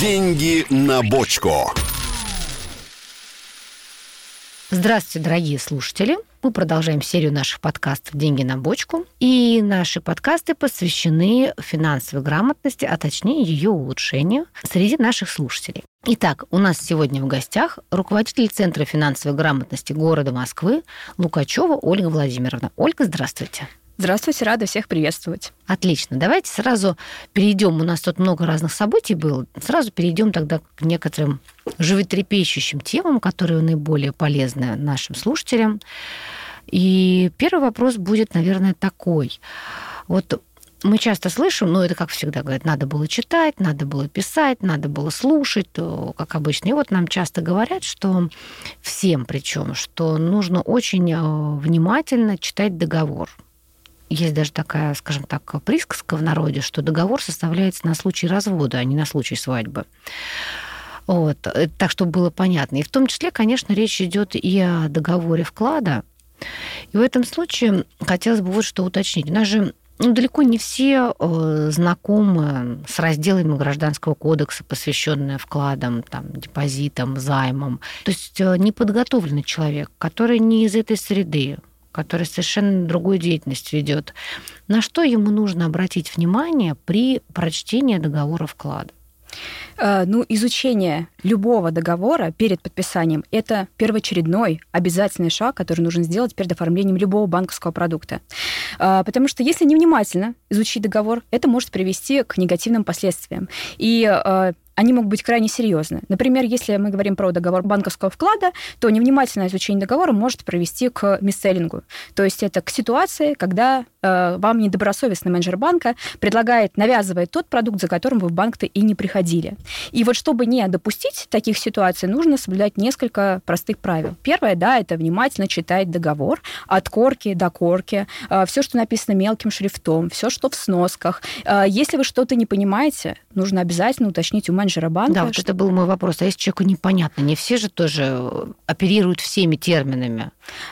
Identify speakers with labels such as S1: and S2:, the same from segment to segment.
S1: Деньги на бочку.
S2: Здравствуйте, дорогие слушатели. Мы продолжаем серию наших подкастов «Деньги на бочку». И наши подкасты посвящены финансовой грамотности, а точнее ее улучшению среди наших слушателей. Итак, у нас сегодня в гостях руководитель Центра финансовой грамотности города Москвы Лукачева Ольга Владимировна. Ольга, здравствуйте.
S3: Здравствуйте, рада всех приветствовать.
S2: Отлично. Давайте сразу перейдем. У нас тут много разных событий было. Сразу перейдем тогда к некоторым животрепещущим темам, которые наиболее полезны нашим слушателям. И первый вопрос будет, наверное, такой. Вот мы часто слышим, ну, это как всегда говорят, надо было читать, надо было писать, надо было слушать, как обычно. И вот нам часто говорят, что всем причем, что нужно очень э, внимательно читать договор есть даже такая, скажем так, присказка в народе, что договор составляется на случай развода, а не на случай свадьбы. Вот. Так, чтобы было понятно. И в том числе, конечно, речь идет и о договоре вклада. И в этом случае хотелось бы вот что уточнить. У нас же ну, далеко не все э, знакомы с разделами Гражданского кодекса, посвященные вкладам, там, депозитам, займам. То есть э, неподготовленный человек, который не из этой среды, который совершенно другую деятельность ведет, на что ему нужно обратить внимание при прочтении договора вклада?
S3: Э, ну, изучение любого договора перед подписанием – это первоочередной обязательный шаг, который нужно сделать перед оформлением любого банковского продукта. Э, потому что если невнимательно изучить договор, это может привести к негативным последствиям. И э, они могут быть крайне серьезны. Например, если мы говорим про договор банковского вклада, то невнимательное изучение договора может привести к мисселлингу. То есть это к ситуации, когда э, вам недобросовестный менеджер банка предлагает, навязывает тот продукт, за которым вы в банк-то и не приходили. И вот чтобы не допустить таких ситуаций, нужно соблюдать несколько простых правил. Первое, да, это внимательно читать договор от корки до корки, э, все, что написано мелким шрифтом, все, что в сносках. Э, если вы что-то не понимаете, нужно обязательно уточнить у менеджера менеджера банка.
S2: Да, вот что... это был мой вопрос. А если человеку непонятно, не все же тоже оперируют всеми терминами.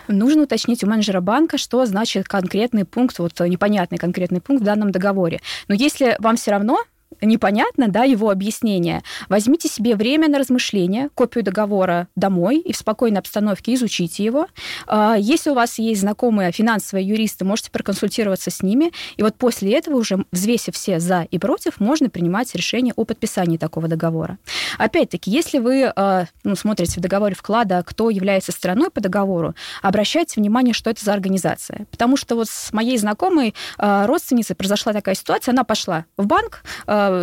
S3: Нужно уточнить у менеджера банка, что значит конкретный пункт, вот непонятный конкретный пункт в данном договоре. Но если вам все равно, непонятно, да, его объяснение, возьмите себе время на размышление, копию договора домой и в спокойной обстановке изучите его. А, если у вас есть знакомые финансовые юристы, можете проконсультироваться с ними, и вот после этого уже, взвесив все за и против, можно принимать решение о подписании такого договора. Опять-таки, если вы а, ну, смотрите в договоре вклада, кто является стороной по договору, обращайте внимание, что это за организация. Потому что вот с моей знакомой а, родственницей произошла такая ситуация, она пошла в банк,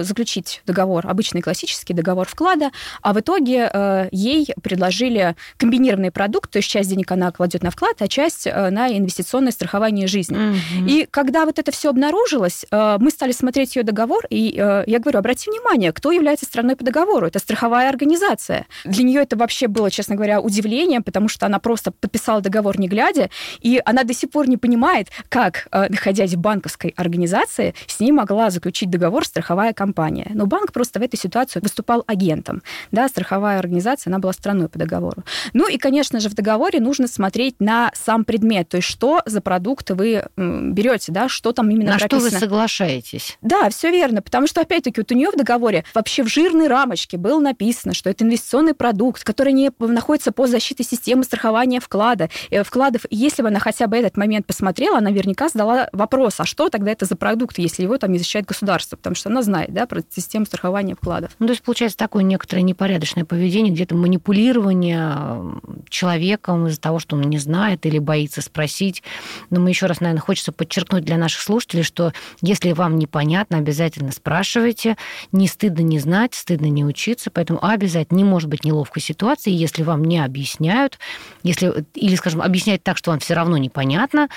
S3: заключить договор, обычный классический договор вклада, а в итоге э, ей предложили комбинированный продукт, то есть часть денег она кладет на вклад, а часть э, на инвестиционное страхование жизни. Mm-hmm. И когда вот это все обнаружилось, мы стали смотреть ее договор, и я говорю, обрати внимание, кто является страной по договору. Это страховая организация. Для нее это вообще было, честно говоря, удивление, потому что она просто подписала договор не глядя, и она до сих пор не понимает, как, находясь в банковской организации, с ней могла заключить договор страховая страховая компания. Но банк просто в этой ситуации выступал агентом. Да, страховая организация, она была страной по договору. Ну и, конечно же, в договоре нужно смотреть на сам предмет, то есть что за продукты вы берете, да, что там именно
S2: на
S3: прописано.
S2: что вы соглашаетесь.
S3: Да, все верно, потому что, опять-таки, вот у нее в договоре вообще в жирной рамочке было написано, что это инвестиционный продукт, который не находится под защитой системы страхования вклада, э, вкладов. И если бы она хотя бы этот момент посмотрела, она наверняка задала вопрос, а что тогда это за продукт, если его там не защищает государство, потому что она знает, знает, да, про систему страхования вкладов.
S2: Ну, то есть получается такое некоторое непорядочное поведение, где-то манипулирование человеком из-за того, что он не знает или боится спросить. Но мы еще раз, наверное, хочется подчеркнуть для наших слушателей, что если вам непонятно, обязательно спрашивайте. Не стыдно не знать, стыдно не учиться, поэтому обязательно не может быть неловкой ситуации, если вам не объясняют, если, или, скажем, объясняют так, что вам все равно непонятно,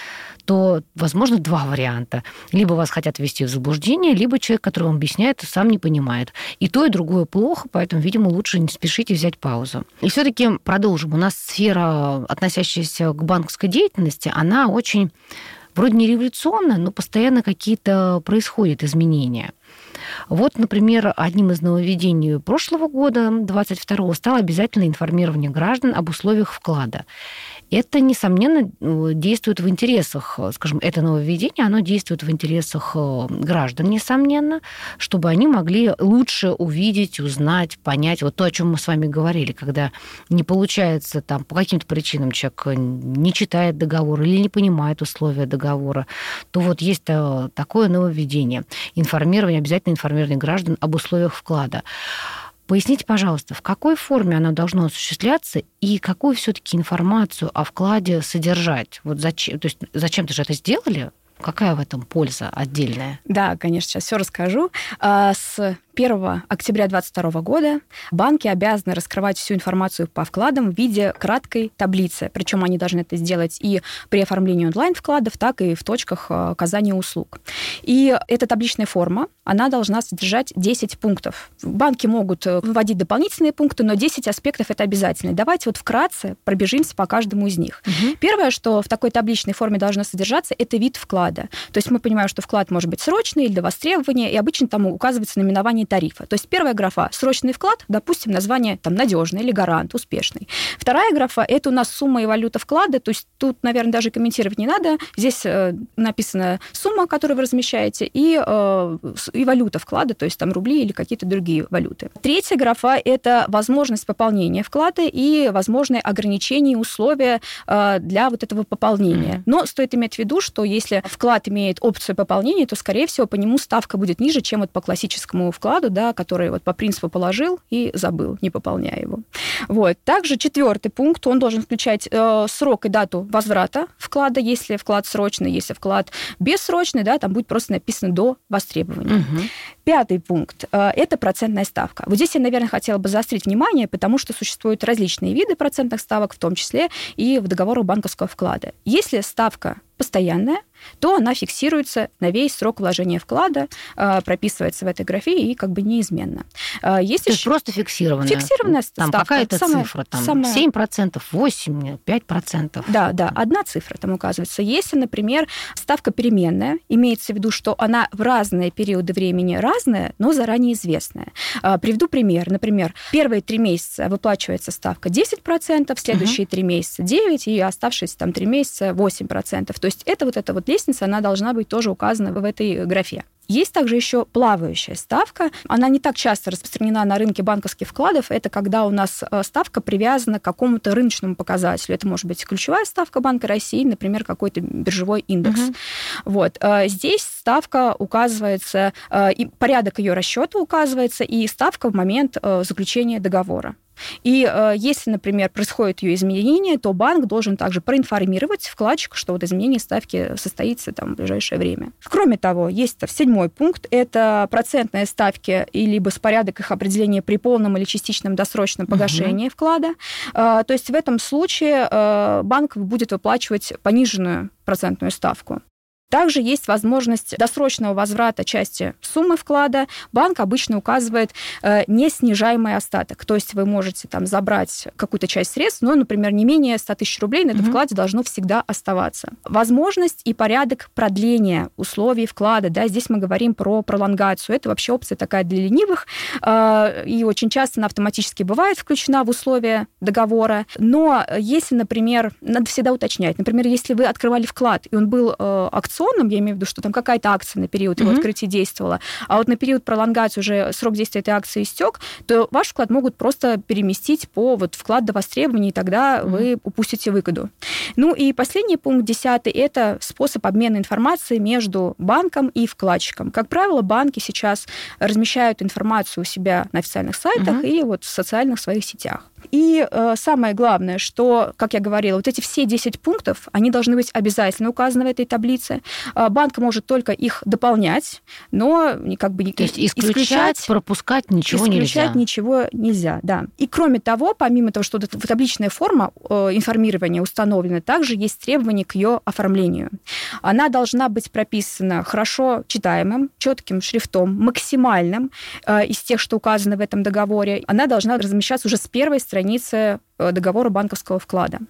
S2: то, возможно, два варианта. Либо вас хотят ввести в заблуждение, либо человек, который вам объясняет, сам не понимает. И то, и другое плохо, поэтому, видимо, лучше не спешите взять паузу. И все-таки продолжим. У нас сфера, относящаяся к банковской деятельности, она очень вроде не революционная, но постоянно какие-то происходят изменения. Вот, например, одним из нововведений прошлого года, 22-го, стало обязательное информирование граждан об условиях вклада. Это, несомненно, действует в интересах, скажем, это нововведение, оно действует в интересах э, граждан, несомненно, чтобы они могли лучше увидеть, узнать, понять вот то, о чем мы с вами говорили, когда не получается там по каким-то причинам человек не читает договор или не понимает условия договора, то вот есть э, такое нововведение. Информирование, обязательно информирование граждан об условиях вклада. Поясните, пожалуйста, в какой форме оно должно осуществляться и какую все-таки информацию о вкладе содержать? Вот зачем, то есть зачем-то же это сделали? Какая в этом польза отдельная?
S3: Да, конечно, сейчас все расскажу. А, с 1 октября 2022 года банки обязаны раскрывать всю информацию по вкладам в виде краткой таблицы. Причем они должны это сделать и при оформлении онлайн-вкладов, так и в точках э, оказания услуг. И эта табличная форма, она должна содержать 10 пунктов. Банки могут э, вводить дополнительные пункты, но 10 аспектов это обязательно. Давайте вот вкратце пробежимся по каждому из них. Угу. Первое, что в такой табличной форме должно содержаться, это вид вклада. То есть мы понимаем, что вклад может быть срочный или для востребования, и обычно там указывается наименование название тарифа. То есть первая графа – срочный вклад, допустим, название там надежный или гарант, успешный. Вторая графа – это у нас сумма и валюта вклада, то есть тут, наверное, даже комментировать не надо. Здесь э, написана сумма, которую вы размещаете, и, э, и валюта вклада, то есть там рубли или какие-то другие валюты. Третья графа – это возможность пополнения вклада и возможные ограничения и условия э, для вот этого пополнения. Но стоит иметь в виду, что если вклад имеет опцию пополнения, то, скорее всего, по нему ставка будет ниже, чем вот по классическому вкладу, вкладу, да, который вот по принципу положил и забыл, не пополняя его. Вот. Также четвертый пункт, он должен включать э, срок и дату возврата вклада, если вклад срочный, если вклад бессрочный, да, там будет просто написано до востребования. Угу. Пятый пункт э, – это процентная ставка. Вот здесь я, наверное, хотела бы заострить внимание, потому что существуют различные виды процентных ставок, в том числе и в договорах банковского вклада. Если ставка постоянная, то она фиксируется на весь срок вложения вклада, а, прописывается в этой графе и как бы неизменно.
S2: А, есть то еще... просто фиксированная?
S3: Фиксированная
S2: там ставка. какая-то самая, цифра, там самая... 7%, 8%, 5%.
S3: Да, да, одна цифра там указывается. Если, например, ставка переменная, имеется в виду, что она в разные периоды времени разная, но заранее известная. А, приведу пример. Например, первые три месяца выплачивается ставка 10%, следующие три угу. месяца 9%, и оставшиеся там три месяца 8%. То есть это вот эта вот лестница, она должна быть тоже указана в этой графе. Есть также еще плавающая ставка. Она не так часто распространена на рынке банковских вкладов. Это когда у нас э, ставка привязана к какому-то рыночному показателю. Это может быть ключевая ставка Банка России, например, какой-то биржевой индекс. Угу. Вот. Э, здесь ставка указывается, э, и порядок ее расчета указывается, и ставка в момент заключения договора. И э, если, например, происходит ее изменение, то банк должен также проинформировать вкладчика, что вот изменение ставки состоится там, в ближайшее время. Кроме того, есть седьмой пункт, это процентные ставки и либо с порядок их определения при полном или частичном досрочном погашении угу. вклада. Э, то есть в этом случае э, банк будет выплачивать пониженную процентную ставку. Также есть возможность досрочного возврата части суммы вклада. Банк обычно указывает э, неснижаемый остаток. То есть вы можете там забрать какую-то часть средств, но, например, не менее 100 тысяч рублей на этом угу. вкладе должно всегда оставаться. Возможность и порядок продления условий вклада. Да, здесь мы говорим про пролонгацию. Это вообще опция такая для ленивых. Э, и очень часто она автоматически бывает включена в условия договора. Но если, например, надо всегда уточнять, например, если вы открывали вклад, и он был э, акционным, акционным, я имею в виду, что там какая-то акция на период его mm-hmm. открытия действовала, а вот на период пролонгации уже срок действия этой акции истек, то ваш вклад могут просто переместить по вот вклад до востребования, и тогда mm-hmm. вы упустите выгоду. Ну и последний пункт, десятый, это способ обмена информацией между банком и вкладчиком. Как правило, банки сейчас размещают информацию у себя на официальных сайтах mm-hmm. и вот в социальных своих сетях. И э, самое главное, что, как я говорила, вот эти все 10 пунктов, они должны быть обязательно указаны в этой таблице. Э, банк может только их дополнять, но как бы
S2: То есть исключать, исключать пропускать ничего
S3: исключать
S2: нельзя.
S3: Исключать ничего нельзя, да. И кроме того, помимо того, что табличная форма э, информирования установлена, также есть требования к ее оформлению. Она должна быть прописана хорошо читаемым, четким шрифтом, максимальным э, из тех, что указано в этом договоре. Она должна размещаться уже с первой страницы э, договора банковского вклада.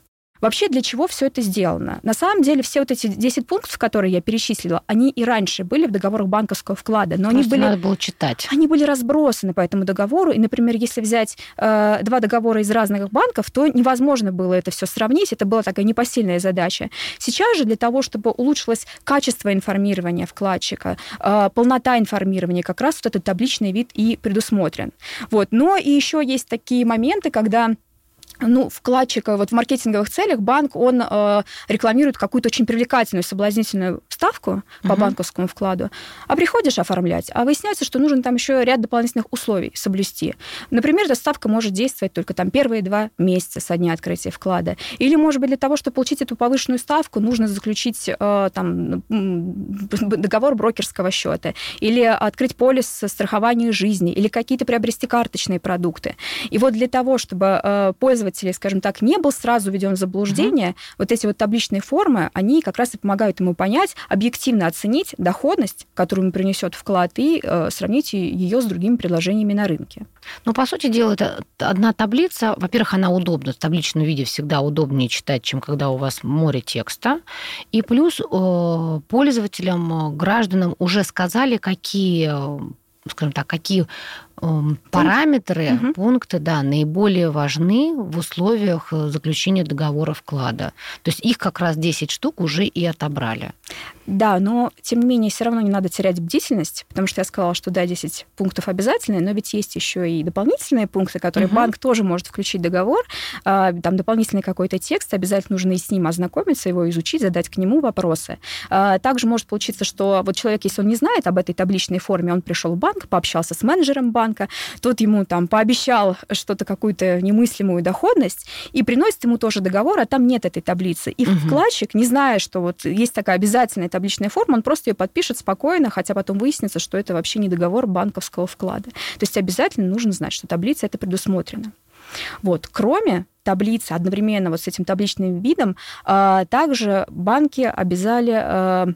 S3: Вообще, для чего все это сделано? На самом деле, все вот эти 10 пунктов, которые я перечислила, они и раньше были в договорах банковского вклада, но
S2: Просто
S3: они были...
S2: надо было читать.
S3: Они были разбросаны по этому договору, и, например, если взять э, два договора из разных банков, то невозможно было это все сравнить, это была такая непосильная задача. Сейчас же для того, чтобы улучшилось качество информирования вкладчика, э, полнота информирования, как раз вот этот табличный вид и предусмотрен. Вот. Но и еще есть такие моменты, когда ну, вкладчика вот в маркетинговых целях банк, он э, рекламирует какую-то очень привлекательную, соблазнительную ставку uh-huh. по банковскому вкладу, а приходишь оформлять, а выясняется, что нужно там еще ряд дополнительных условий соблюсти. Например, эта ставка может действовать только там первые два месяца со дня открытия вклада. Или, может быть, для того, чтобы получить эту повышенную ставку, нужно заключить э, там договор брокерского счета, или открыть полис страхования жизни, или какие-то приобрести карточные продукты. И вот для того, чтобы э, пользоваться пользователя, скажем так, не был сразу введен в заблуждение, угу. вот эти вот табличные формы, они как раз и помогают ему понять, объективно оценить доходность, которую ему принесет вклад, и э, сравнить ее с другими предложениями на рынке.
S2: Ну, по сути дела, это одна таблица. Во-первых, она удобна. В табличном виде всегда удобнее читать, чем когда у вас море текста. И плюс э, пользователям, э, гражданам уже сказали, какие э, скажем так, какие параметры, угу. пункты, да, наиболее важны в условиях э, заключения договора вклада. То есть их как раз 10 штук уже и отобрали.
S3: Да, но тем не менее все равно не надо терять бдительность, потому что я сказала, что да, 10 пунктов обязательные, но ведь есть еще и дополнительные пункты, которые угу. банк тоже может включить в договор. А, там дополнительный какой-то текст, обязательно нужно и с ним ознакомиться, его изучить, задать к нему вопросы. А, также может получиться, что вот человек, если он не знает об этой табличной форме, он пришел в банк, пообщался с менеджером банка, банка, тот ему там пообещал что-то, какую-то немыслимую доходность, и приносит ему тоже договор, а там нет этой таблицы. И угу. вкладчик, не зная, что вот есть такая обязательная табличная форма, он просто ее подпишет спокойно, хотя потом выяснится, что это вообще не договор банковского вклада. То есть обязательно нужно знать, что таблица это предусмотрено. Вот. Кроме таблицы, одновременно вот с этим табличным видом, а, также банки обязали а,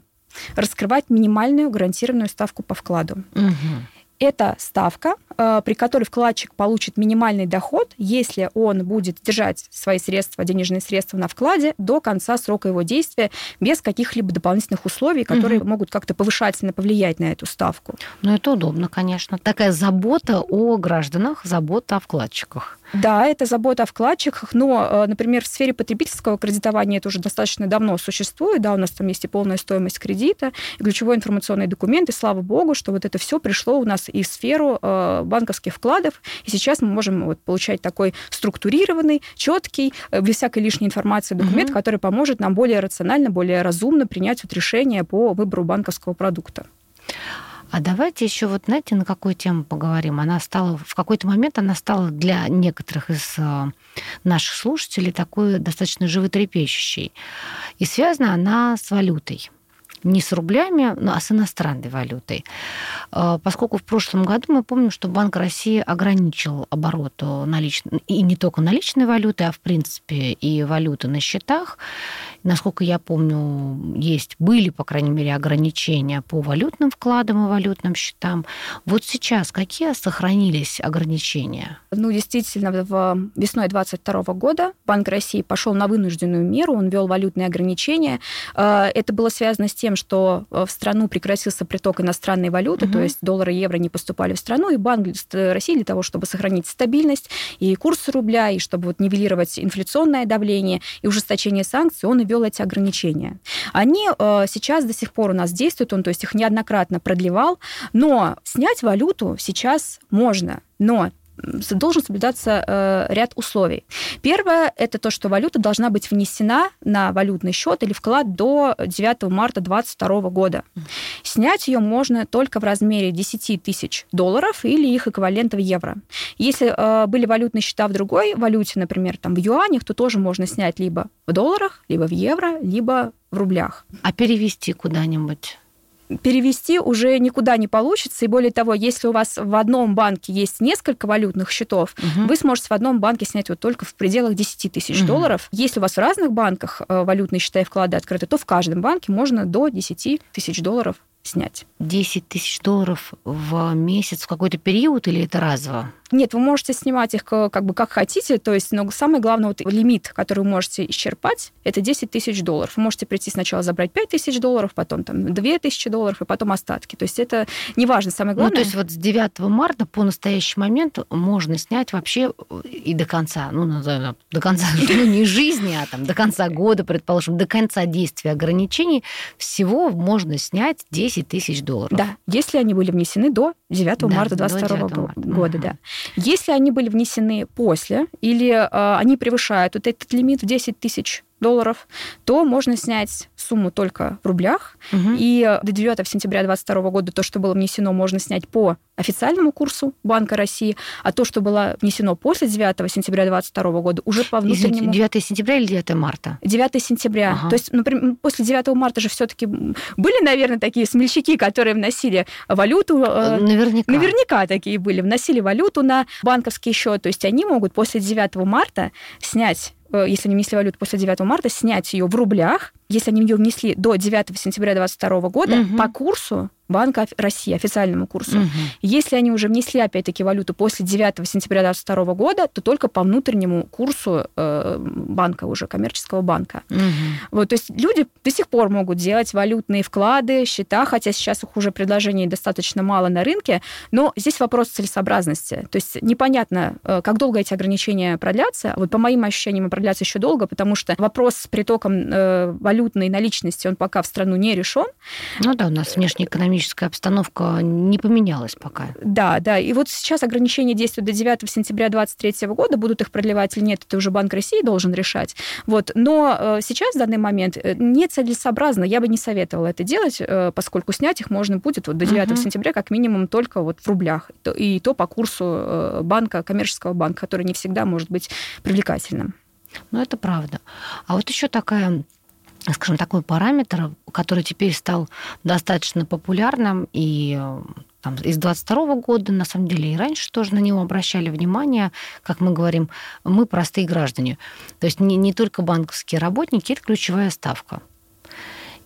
S3: раскрывать минимальную гарантированную ставку по вкладу. Угу. Это ставка, э, при которой вкладчик получит минимальный доход, если он будет держать свои средства, денежные средства на вкладе до конца срока его действия без каких-либо дополнительных условий, которые угу. могут как-то повышательно повлиять на эту ставку.
S2: Ну, это удобно, конечно. Такая забота о гражданах, забота о вкладчиках.
S3: Да, это забота о вкладчиках, но, э, например, в сфере потребительского кредитования это уже достаточно давно существует, да, у нас там есть и полная стоимость кредита, и ключевой информационный документ, и слава богу, что вот это все пришло у нас и в сферу э, банковских вкладов, и сейчас мы можем вот получать такой структурированный, четкий, э, без всякой лишней информации документ, угу. который поможет нам более рационально, более разумно принять вот решение по выбору банковского продукта.
S2: А давайте еще вот, знаете, на какую тему поговорим. Она стала, в какой-то момент она стала для некоторых из э, наших слушателей такой достаточно животрепещущей. И связана она с валютой не с рублями, но а с иностранной валютой. А, поскольку в прошлом году мы помним, что Банк России ограничил оборот наличной, и не только наличной валюты, а в принципе и валюты на счетах. Насколько я помню, есть, были, по крайней мере, ограничения по валютным вкладам и валютным счетам. Вот сейчас какие сохранились ограничения?
S3: Ну, действительно, в весной 2022 года Банк России пошел на вынужденную меру, он ввел валютные ограничения. А, это было связано с тем, что в страну прекратился приток иностранной валюты, угу. то есть доллары и евро не поступали в страну, и Банк России для того, чтобы сохранить стабильность и курс рубля, и чтобы вот нивелировать инфляционное давление и ужесточение санкций, он ввел эти ограничения. Они э, сейчас до сих пор у нас действуют, он то есть их неоднократно продлевал, но снять валюту сейчас можно, но должен соблюдаться э, ряд условий. Первое – это то, что валюта должна быть внесена на валютный счет или вклад до 9 марта 2022 года. Снять ее можно только в размере 10 тысяч долларов или их эквивалента в евро. Если э, были валютные счета в другой валюте, например, там в юанях, то тоже можно снять либо в долларах, либо в евро, либо в рублях.
S2: А перевести куда-нибудь?
S3: Перевести уже никуда не получится. И более того, если у вас в одном банке есть несколько валютных счетов, угу. вы сможете в одном банке снять вот только в пределах 10 тысяч угу. долларов. Если у вас в разных банках э, валютные счета и вклады открыты, то в каждом банке можно до 10 тысяч долларов снять.
S2: 10 тысяч долларов в месяц в какой-то период или это разово?
S3: Нет, вы можете снимать их как бы как хотите, то есть, но самое главное, вот лимит, который вы можете исчерпать, это 10 тысяч долларов. Вы можете прийти сначала забрать 5 тысяч долларов, потом там 2 тысячи долларов, и потом остатки. То есть это не важно, самое главное...
S2: Ну, то есть вот с 9 марта по настоящий момент можно снять вообще и до конца, ну, до конца, ну, не жизни, а там до конца года, предположим, до конца действия ограничений, всего можно снять 10 тысяч долларов.
S3: Да, если они были внесены до 9 да, марта 2022 года, угу. да. Если они были внесены после или э, они превышают вот этот лимит в 10 тысяч долларов, то можно снять сумму только в рублях. Угу. И до 9 сентября 2022 года то, что было внесено, можно снять по официальному курсу Банка России, а то, что было внесено после 9 сентября 2022 года, уже по внутреннему...
S2: 9 сентября или 9 марта?
S3: 9 сентября. Ага. То есть, например, после 9 марта же все таки были, наверное, такие смельчаки, которые вносили валюту.
S2: Э, наверняка.
S3: Наверняка такие были. Вносили валюту на банковский счет. То есть они могут после 9 марта снять если они внесли валюту после 9 марта, снять ее в рублях, если они ее внесли до 9 сентября 2022 года, угу. по курсу Банка России, официальному курсу. Угу. Если они уже внесли, опять-таки, валюту после 9 сентября 2022 года, то только по внутреннему курсу э, банка уже, коммерческого банка. Угу. Вот, то есть люди до сих пор могут делать валютные вклады, счета, хотя сейчас их уже предложений достаточно мало на рынке, но здесь вопрос целесообразности. То есть непонятно, э, как долго эти ограничения продлятся. Вот по моим ощущениям, продлятся еще долго, потому что вопрос с притоком э, валютной наличности, он пока в страну не решен.
S2: Ну да, у нас внешнеэкономический экономическая обстановка не поменялась пока.
S3: Да, да. И вот сейчас ограничения действуют до 9 сентября 2023 года. Будут их продлевать или нет, это уже Банк России должен решать. Вот. Но э, сейчас, в данный момент, э, нецелесообразно. Я бы не советовала это делать, э, поскольку снять их можно будет вот до 9 угу. сентября как минимум только вот в рублях. И то по курсу банка, коммерческого банка, который не всегда может быть привлекательным.
S2: Ну, это правда. А вот еще такая скажем, такой параметр, который теперь стал достаточно популярным и э, там, из 22 года, на самом деле, и раньше тоже на него обращали внимание, как мы говорим, мы простые граждане. То есть не, не только банковские работники, это ключевая ставка.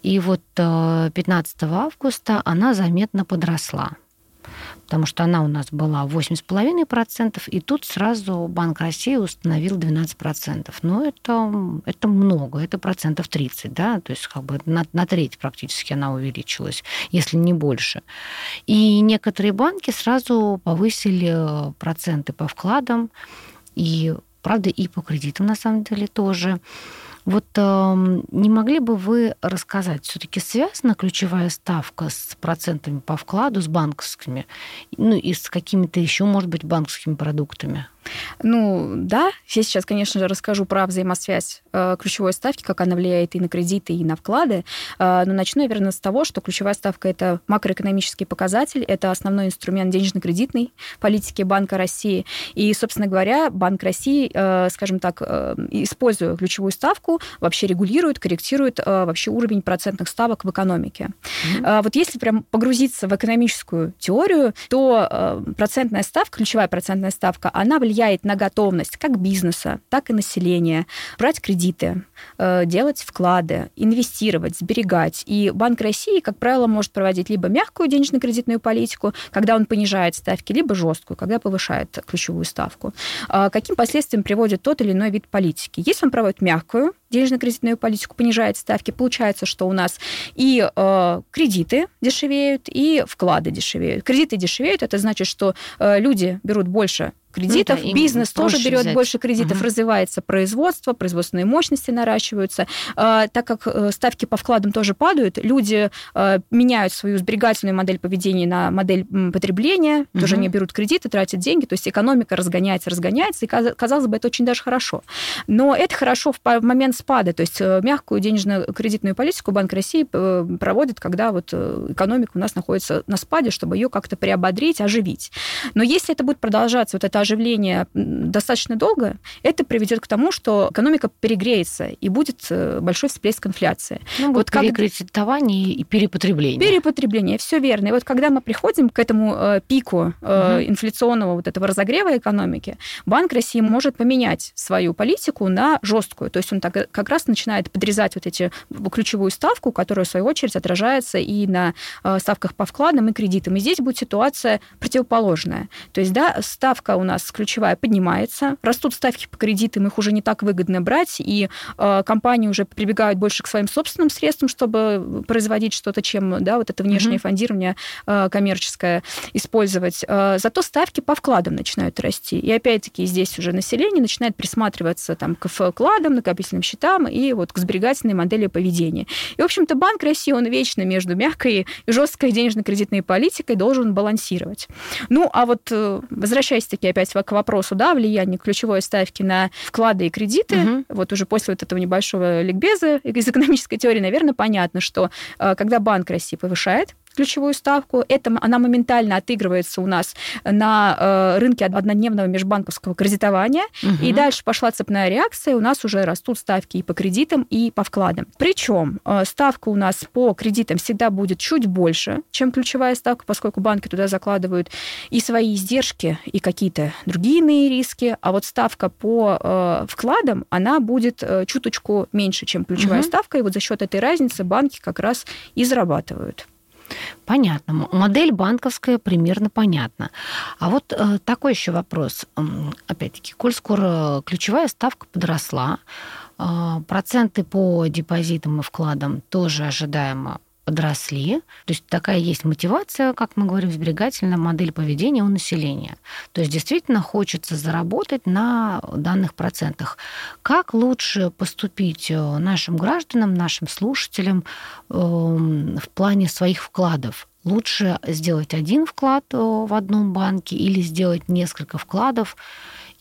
S2: И вот 15 э, августа она заметно подросла потому что она у нас была 8,5%, и тут сразу Банк России установил 12%. Но это, это много, это процентов 30, да, то есть как бы на, на треть практически она увеличилась, если не больше. И некоторые банки сразу повысили проценты по вкладам, и, правда, и по кредитам на самом деле тоже. Вот э, не могли бы вы рассказать, все-таки связана ключевая ставка с процентами по вкладу, с банковскими, ну и с какими-то еще, может быть, банковскими продуктами?
S3: Ну, да, я сейчас, конечно же, расскажу про взаимосвязь э, ключевой ставки, как она влияет и на кредиты, и на вклады. Э, но начну, наверное, с того, что ключевая ставка – это макроэкономический показатель, это основной инструмент денежно-кредитной политики Банка России. И, собственно говоря, Банк России, э, скажем так, э, используя ключевую ставку, вообще регулирует, корректирует э, вообще уровень процентных ставок в экономике. Mm-hmm. Э, вот если прям погрузиться в экономическую теорию, то э, процентная ставка, ключевая процентная ставка, она влияет влияет на готовность как бизнеса, так и населения брать кредиты, э, делать вклады, инвестировать, сберегать. И Банк России, как правило, может проводить либо мягкую денежно-кредитную политику, когда он понижает ставки, либо жесткую, когда повышает ключевую ставку. А каким последствиям приводит тот или иной вид политики? Если он проводит мягкую денежно-кредитную политику, понижает ставки, получается, что у нас и э, кредиты дешевеют, и вклады дешевеют. Кредиты дешевеют, это значит, что э, люди берут больше кредитов, ну, да, бизнес тоже берет взять. больше кредитов, угу. развивается производство, производственные мощности наращиваются. А, так как э, ставки по вкладам тоже падают, люди а, меняют свою сберегательную модель поведения на модель потребления, угу. тоже не берут кредиты, тратят деньги, то есть экономика разгоняется, разгоняется, и казалось бы, это очень даже хорошо. Но это хорошо в момент спада, то есть э, мягкую денежно-кредитную политику Банк России э, проводит, когда вот экономика у нас находится на спаде, чтобы ее как-то приободрить, оживить. Но если это будет продолжаться, вот это оживления достаточно долго, это приведет к тому, что экономика перегреется и будет э, большой всплеск инфляции.
S2: Ну, вот перекредитование и перепотребление.
S3: Перепотребление, все верно. И вот когда мы приходим к этому э, пику э, угу. инфляционного вот этого разогрева экономики, Банк России может поменять свою политику на жесткую. То есть он так, как раз начинает подрезать вот эти ключевую ставку, которая, в свою очередь, отражается и на э, ставках по вкладам и кредитам. И здесь будет ситуация противоположная. То есть, да, ставка у нас ключевая поднимается, растут ставки по кредитам, их уже не так выгодно брать, и э, компании уже прибегают больше к своим собственным средствам, чтобы производить что-то, чем да, вот это внешнее mm-hmm. фондирование э, коммерческое использовать. Э, зато ставки по вкладам начинают расти. И опять-таки здесь уже население начинает присматриваться там, к вкладам, накопительным счетам и вот к сберегательной модели поведения. И, в общем-то, Банк России, он вечно между мягкой и жесткой денежно-кредитной политикой должен балансировать. Ну, а вот э, возвращаясь таки опять к вопросу, да, влияния ключевой ставки на вклады и кредиты, угу. вот уже после вот этого небольшого ликбеза из экономической теории, наверное, понятно, что э, когда Банк России повышает ключевую ставку. Это, она моментально отыгрывается у нас на э, рынке однодневного межбанковского кредитования. Угу. И дальше пошла цепная реакция. У нас уже растут ставки и по кредитам, и по вкладам. Причем э, ставка у нас по кредитам всегда будет чуть больше, чем ключевая ставка, поскольку банки туда закладывают и свои издержки, и какие-то другие иные риски. А вот ставка по э, вкладам, она будет э, чуточку меньше, чем ключевая угу. ставка. И вот за счет этой разницы банки как раз и зарабатывают.
S2: Понятно. Модель банковская примерно понятна. А вот э, такой еще вопрос. Опять-таки, коль скоро ключевая ставка подросла, э, проценты по депозитам и вкладам тоже ожидаемо подросли. То есть такая есть мотивация, как мы говорим, сберегательная модель поведения у населения. То есть действительно хочется заработать на данных процентах. Как лучше поступить э, нашим гражданам, нашим слушателям эм, в плане своих вкладов? Лучше сделать один вклад э, в одном банке или сделать несколько вкладов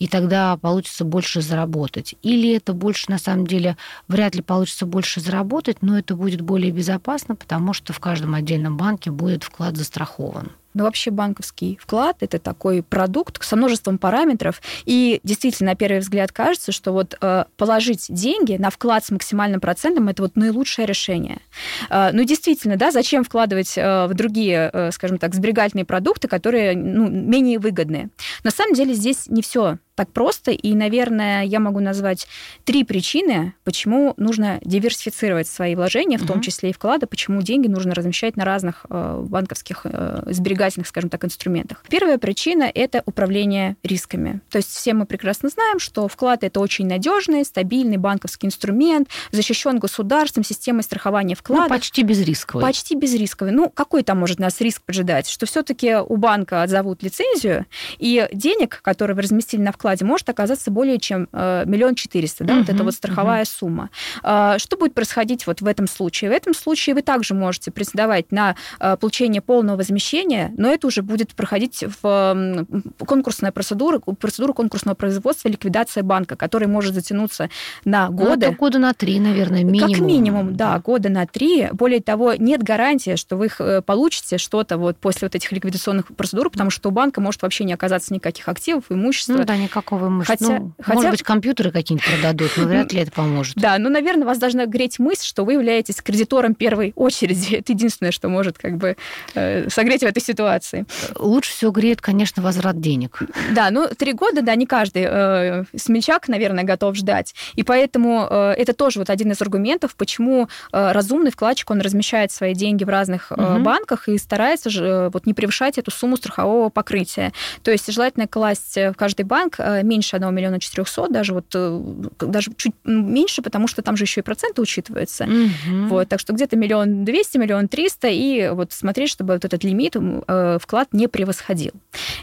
S2: и тогда получится больше заработать. Или это больше, на самом деле, вряд ли получится больше заработать, но это будет более безопасно, потому что в каждом отдельном банке будет вклад застрахован.
S3: Но вообще банковский вклад – это такой продукт со множеством параметров. И действительно, на первый взгляд кажется, что вот э, положить деньги на вклад с максимальным процентом – это вот наилучшее решение. Э, ну, действительно, да, зачем вкладывать э, в другие, скажем так, сберегательные продукты, которые ну, менее выгодные? На самом деле здесь не все так просто, и, наверное, я могу назвать три причины, почему нужно диверсифицировать свои вложения, в том числе и вклады, почему деньги нужно размещать на разных э, банковских э, сберегательных, скажем так, инструментах. Первая причина – это управление рисками. То есть все мы прекрасно знаем, что вклад – это очень надежный, стабильный банковский инструмент, защищен государством, системой страхования вкладов.
S2: Ну, почти безрисковый.
S3: Почти безрисковый. Ну, какой там может нас риск поджидать? Что все-таки у банка отзовут лицензию, и денег, которые вы разместили на вклад, вкладе может оказаться более чем э, миллион четыреста, да, вот это вот страховая сумма. А, что будет происходить вот в этом случае? В этом случае вы также можете претендовать на э, получение полного возмещения, но это уже будет проходить в конкурсная процедура, процедуру конкурсного производства, ликвидация банка, который может затянуться на ну, годы. Ну,
S2: года на три, наверное, минимум.
S3: Как минимум, да, года на три. Более того, нет гарантии, что вы э, получите что-то вот после вот этих ликвидационных процедур, потому что у банка может вообще не оказаться никаких активов, имущества.
S2: Ну да, никакого имущества. Хотя, ну, хотя... Может быть, компьютеры какие-нибудь продадут, но вряд ли это поможет.
S3: Да, ну, наверное, вас должна греть мысль, что вы являетесь кредитором первой очереди. Это единственное, что может как бы э, согреть в этой ситуации.
S2: Лучше всего греет, конечно, возврат денег.
S3: Да, ну, три года, да, не каждый э, смельчак, наверное, готов ждать. И поэтому э, это тоже вот один из аргументов, почему э, разумный вкладчик, он размещает свои деньги в разных э, угу. банках и старается же э, вот не превышать эту сумму страхового покрытия. То есть желательно класть в каждый банк э, меньше 1 миллиона 400, даже вот э, даже чуть меньше, потому что там же еще и проценты учитываются. Угу. Вот, так что где-то миллион двести, миллион триста, и вот смотреть, чтобы вот этот лимит, э, вклад не превосходил.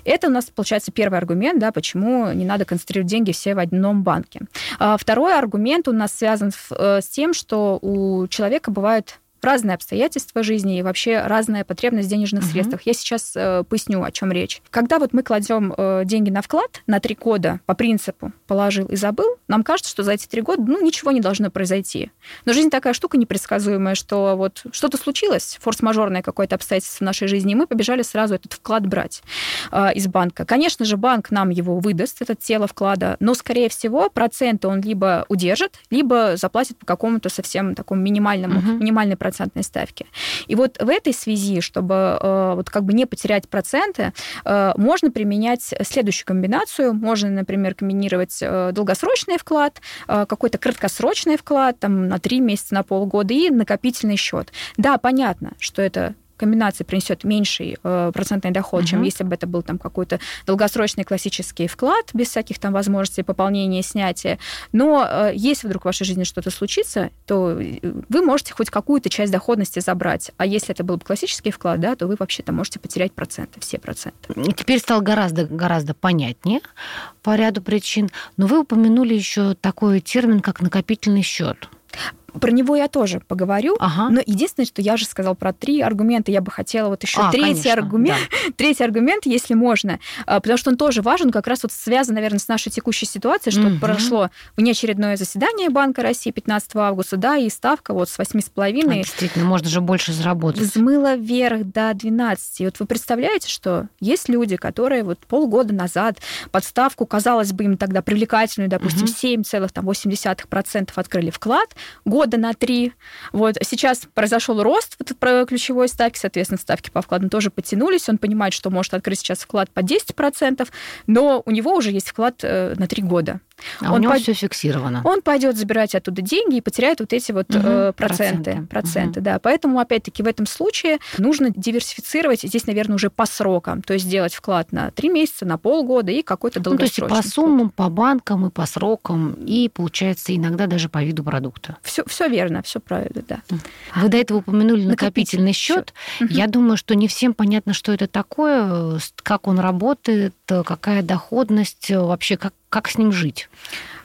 S3: Это у нас, получается, первый аргумент, да, почему не надо концентрировать деньги все в одном банке. А второй аргумент у нас связан э, с тем, что у человека бывает разные обстоятельства жизни и вообще разная потребность в денежных угу. средствах. Я сейчас э, поясню, о чем речь. Когда вот мы кладем э, деньги на вклад на три года по принципу положил и забыл, нам кажется, что за эти три года ну, ничего не должно произойти. Но жизнь такая штука непредсказуемая, что вот что-то случилось, форс-мажорное какое-то обстоятельство в нашей жизни, и мы побежали сразу этот вклад брать э, из банка. Конечно же, банк нам его выдаст, это тело вклада, но, скорее всего, проценты он либо удержит, либо заплатит по какому-то совсем такому минимальному, угу. минимальной процентной ставки. И вот в этой связи, чтобы э, вот как бы не потерять проценты, э, можно применять следующую комбинацию. Можно, например, комбинировать э, долгосрочный вклад, какой-то краткосрочный вклад там, на 3 месяца, на полгода и накопительный счет. Да, понятно, что это комбинация принесет меньший э, процентный доход, угу. чем если бы это был там какой-то долгосрочный классический вклад без всяких там возможностей пополнения, снятия. Но э, если вдруг в вашей жизни что-то случится, то э, вы можете хоть какую-то часть доходности забрать. А если это был бы классический вклад, да, то вы вообще-то можете потерять проценты, все проценты.
S2: Теперь стало гораздо, гораздо понятнее по ряду причин. Но вы упомянули еще такой термин, как накопительный счет.
S3: Про него я тоже поговорю. Ага. Но единственное, что я же сказал про три аргумента, я бы хотела вот еще а, третий конечно, аргумент, да. третий аргумент, если можно, а, потому что он тоже важен, как раз вот связан, наверное, с нашей текущей ситуацией, что угу. прошло внеочередное заседание Банка России 15 августа, да, и ставка вот с 8,5. А,
S2: действительно, можно же больше заработать.
S3: Взмыла вверх до 12. И вот вы представляете, что есть люди, которые вот полгода назад под ставку, казалось бы, им тогда привлекательную, допустим, угу. 7,8% открыли вклад, года на три. Вот сейчас произошел рост вот, ключевой ставки, соответственно, ставки по вкладам тоже потянулись. Он понимает, что может открыть сейчас вклад по 10%, но у него уже есть вклад э, на три года.
S2: А он у него по... все фиксировано.
S3: Он пойдет забирать оттуда деньги и потеряет вот эти вот угу, проценты. Проценты, проценты угу. да. Поэтому, опять-таки, в этом случае нужно диверсифицировать здесь, наверное, уже по срокам. То есть сделать вклад на три месяца, на полгода и какой-то долгосрочный.
S2: Ну, то есть по суммам, по банкам и по срокам, и, получается, иногда даже по виду продукта.
S3: Все, все верно, все правильно, да.
S2: Вы до этого упомянули накопительный, накопительный счет. счет. Я думаю, что не всем понятно, что это такое, как он работает, какая доходность, вообще как как с ним жить?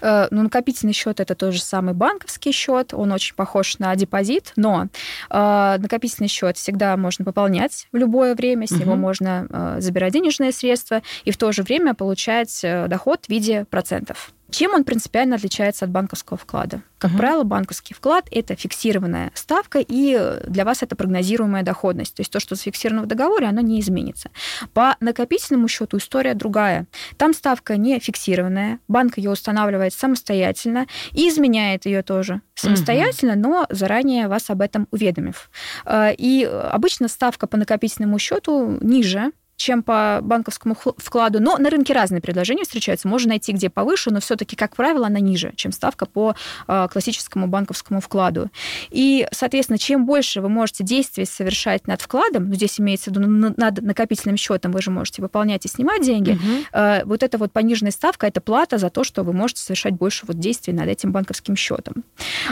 S3: Э, ну, накопительный счет это тот же самый банковский счет, он очень похож на депозит, но э, накопительный счет всегда можно пополнять в любое время, с угу. него можно э, забирать денежные средства и в то же время получать э, доход в виде процентов. Чем он принципиально отличается от банковского вклада? Как угу. правило, банковский вклад это фиксированная ставка, и для вас это прогнозируемая доходность. То есть то, что зафиксировано в договоре, оно не изменится. По накопительному счету история другая. Там ставка не фиксированная, банк ее устанавливает самостоятельно и изменяет ее тоже самостоятельно, угу. но заранее вас об этом уведомив. Э, и обычно ставка по накопительному счету ниже, чем по банковскому вкладу. Но на рынке разные предложения встречаются. Можно найти где повыше, но все-таки, как правило, она ниже, чем ставка по а, классическому банковскому вкладу. И, соответственно, чем больше вы можете действий совершать над вкладом, ну, здесь имеется в виду над накопительным счетом, вы же можете выполнять и снимать деньги, угу. вот эта вот пониженная ставка это плата за то, что вы можете совершать больше вот действий над этим банковским счетом.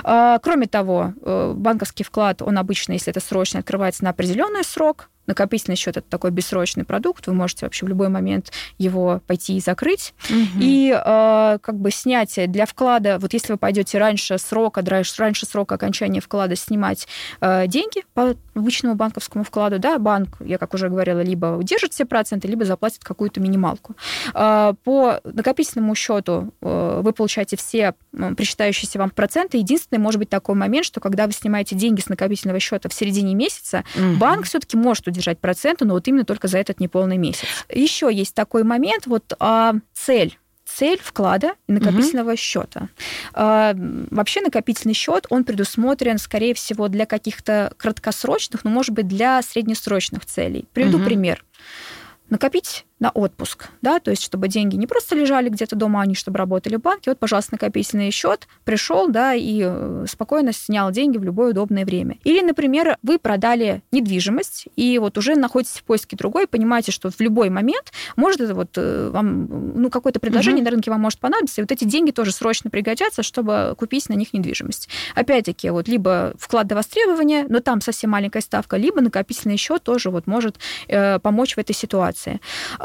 S3: А, кроме того, э, банковский вклад, он обычно, если это срочно, открывается на определенный срок, накопительный счет это такой бессрочный продукт, вы можете вообще в любой момент его пойти и закрыть. Угу. И э, как бы снятие для вклада, вот если вы пойдете раньше срока, раньше срока окончания вклада снимать э, деньги по обычному банковскому вкладу, да, банк, я как уже говорила, либо удержит все проценты, либо заплатит какую-то минималку. Э, по накопительному счету э, вы получаете все э, причитающиеся вам проценты. Единственный может быть такой момент, что когда вы снимаете деньги с накопительного счета в середине месяца, угу. банк все-таки может удержать проценты, но вот именно только за этот неполный месяц. Еще есть такой момент, вот а, цель цель вклада и накопительного угу. счета. А, вообще накопительный счет, он предусмотрен, скорее всего, для каких-то краткосрочных, но, может быть, для среднесрочных целей. Приведу угу. пример. Накопить на отпуск, да, то есть чтобы деньги не просто лежали где-то дома, а они чтобы работали в банке. Вот, пожалуйста, накопительный счет пришел, да, и э, спокойно снял деньги в любое удобное время. Или, например, вы продали недвижимость и вот уже находитесь в поиске другой, понимаете, что в любой момент может это вот э, вам, ну, какое-то предложение угу. на рынке вам может понадобиться, и вот эти деньги тоже срочно пригодятся, чтобы купить на них недвижимость. Опять-таки, вот либо вклад до востребования, но там совсем маленькая ставка, либо накопительный счет тоже вот может э, помочь в этой ситуации.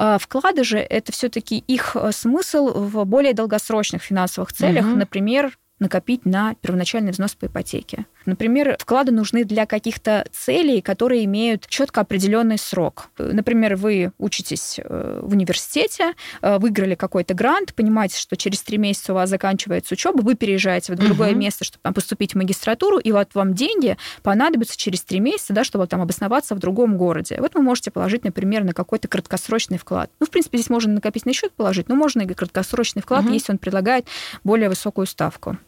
S3: А, вклады же это все-таки их э, смысл в более долгосрочных финансовых целях, угу. например, накопить на первоначальный взнос по ипотеке. Например, вклады нужны для каких-то целей, которые имеют четко определенный срок. Например, вы учитесь э, в университете, э, выиграли какой-то грант, понимаете, что через три месяца у вас заканчивается учеба, вы переезжаете в другое угу. место, чтобы там поступить в магистратуру, и вот вам деньги понадобятся через три месяца, да, чтобы там обосноваться в другом городе. Вот вы можете положить, например, на какой-то краткосрочный вклад. Ну, в принципе, здесь можно накопить на счет положить, но можно и краткосрочный вклад, угу. если он предлагает более высокую ставку.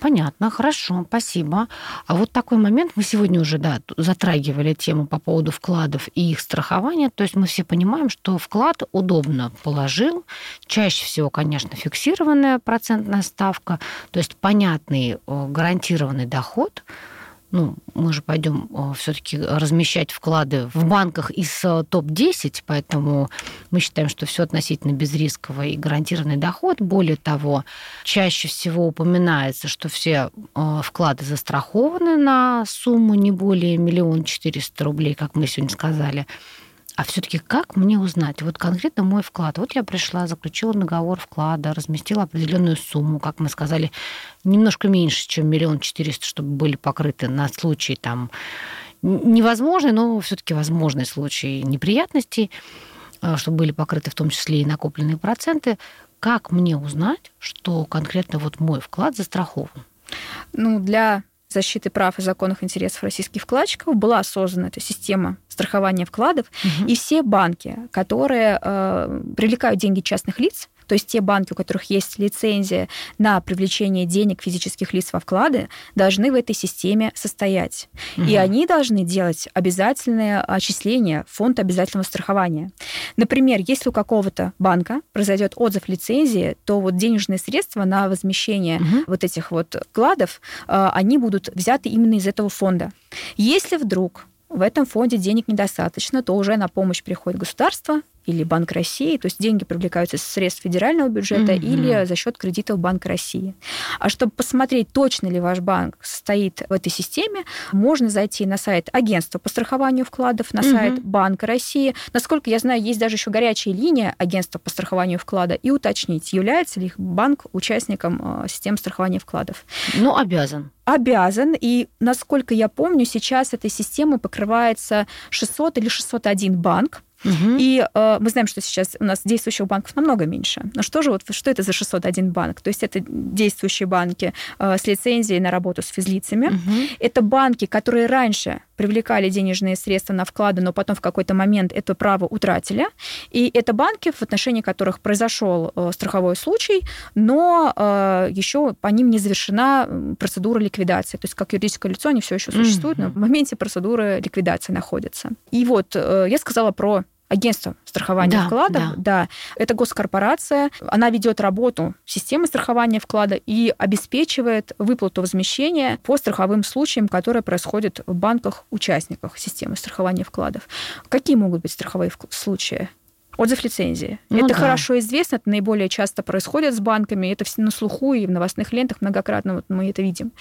S2: Понятно, хорошо, спасибо. А вот такой момент, мы сегодня уже да, затрагивали тему по поводу вкладов и их страхования. То есть мы все понимаем, что вклад удобно положил. Чаще всего, конечно, фиксированная процентная ставка, то есть понятный э, гарантированный доход – ну, мы же пойдем э, все-таки размещать вклады в банках из э, топ-10, поэтому мы считаем, что все относительно безрисковый и гарантированный доход. Более того, чаще всего упоминается, что все э, вклады застрахованы на сумму не более миллиона четыреста рублей, как мы сегодня сказали. А все-таки как мне узнать? Вот конкретно мой вклад. Вот я пришла, заключила договор вклада, разместила определенную сумму, как мы сказали, немножко меньше, чем миллион четыреста, чтобы были покрыты на случай там невозможный, но все-таки возможный случай неприятностей, э, чтобы были покрыты в том числе и накопленные проценты. Как мне узнать, что конкретно вот мой вклад застрахован?
S3: Ну, для защиты прав и законных интересов российских вкладчиков была создана эта система страхования вкладов, угу. и все банки, которые э, привлекают деньги частных лиц, то есть те банки, у которых есть лицензия на привлечение денег физических лиц во вклады, должны в этой системе состоять. Угу. И они должны делать обязательное отчисление в фонд обязательного страхования. Например, если у какого-то банка произойдет отзыв лицензии, то вот денежные средства на возмещение угу. вот этих вот вкладов, э, они будут взяты именно из этого фонда. Если вдруг в этом фонде денег недостаточно, то уже на помощь приходит государство, или Банк России, то есть деньги привлекаются из средств федерального бюджета mm-hmm. или за счет кредитов Банка России. А чтобы посмотреть, точно ли ваш банк состоит в этой системе, можно зайти на сайт агентства по страхованию вкладов, на mm-hmm. сайт Банка России. Насколько я знаю, есть даже еще горячая линия агентства по страхованию вклада и уточнить, является ли их банк участником э, системы страхования вкладов.
S2: Ну, обязан
S3: обязан, и, насколько я помню, сейчас этой системой покрывается 600 или 601 банк, Угу. И э, мы знаем, что сейчас у нас действующих банков намного меньше. Но что же вот что это за 601 банк? То есть это действующие банки э, с лицензией на работу с физлицами. Угу. Это банки, которые раньше привлекали денежные средства на вклады, но потом в какой-то момент это право утратили. И это банки, в отношении которых произошел э, страховой случай, но э, еще по ним не завершена процедура ликвидации. То есть как юридическое лицо они все еще существуют, mm-hmm. но в моменте процедуры ликвидации находятся. И вот э, я сказала про агентство страхования да, вкладов, да. да, это госкорпорация, она ведет работу системы страхования вклада и обеспечивает выплату возмещения по страховым случаям, которые происходят в банках-участниках системы страхования вкладов. Какие могут быть страховые случаи? Отзыв лицензии. Ну, это да. хорошо известно, это наиболее часто происходит с банками, это все на слуху и в новостных лентах многократно вот мы это видим.